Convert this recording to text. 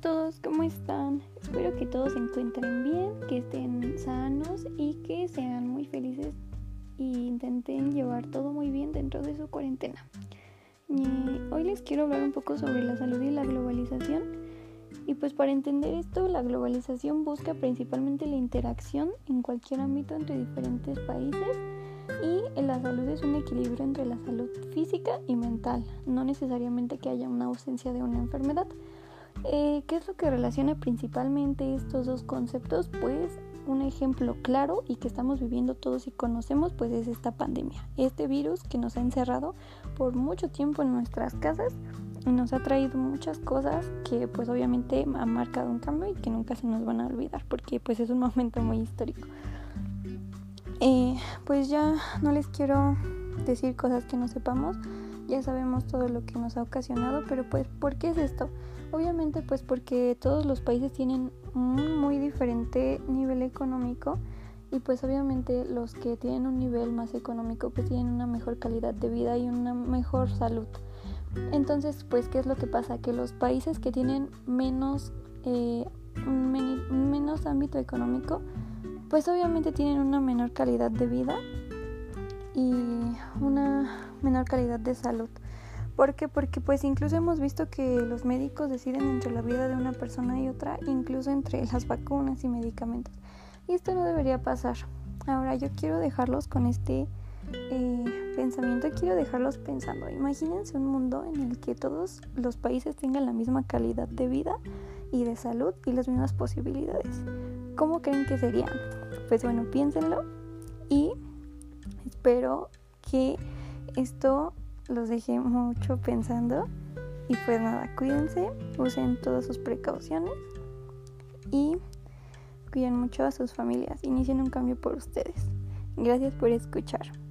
todos, ¿cómo están? Espero que todos se encuentren bien, que estén sanos y que sean muy felices e intenten llevar todo muy bien dentro de su cuarentena. hoy les quiero hablar un poco sobre la salud y la globalización. Y pues para entender esto, la globalización busca principalmente la interacción en cualquier ámbito entre diferentes países y la salud es un equilibrio entre la salud física y mental, no necesariamente que haya una ausencia de una enfermedad. Eh, ¿Qué es lo que relaciona principalmente estos dos conceptos? Pues un ejemplo claro y que estamos viviendo todos y conocemos pues es esta pandemia, este virus que nos ha encerrado por mucho tiempo en nuestras casas y nos ha traído muchas cosas que pues obviamente han marcado un cambio y que nunca se nos van a olvidar porque pues es un momento muy histórico. Eh, pues ya no les quiero decir cosas que no sepamos, ya sabemos todo lo que nos ha ocasionado, pero pues ¿por qué es esto? Obviamente pues porque todos los países tienen un muy diferente nivel económico y pues obviamente los que tienen un nivel más económico pues tienen una mejor calidad de vida y una mejor salud. Entonces pues ¿qué es lo que pasa? Que los países que tienen menos, eh, menos ámbito económico pues obviamente tienen una menor calidad de vida y una menor calidad de salud. ¿Por qué? Porque pues incluso hemos visto que los médicos deciden entre la vida de una persona y otra, incluso entre las vacunas y medicamentos. Y esto no debería pasar. Ahora yo quiero dejarlos con este eh, pensamiento, quiero dejarlos pensando. Imagínense un mundo en el que todos los países tengan la misma calidad de vida y de salud y las mismas posibilidades. ¿Cómo creen que serían? Pues bueno, piénsenlo y espero que esto los deje mucho pensando. Y pues nada, cuídense, usen todas sus precauciones y cuiden mucho a sus familias. Inicien un cambio por ustedes. Gracias por escuchar.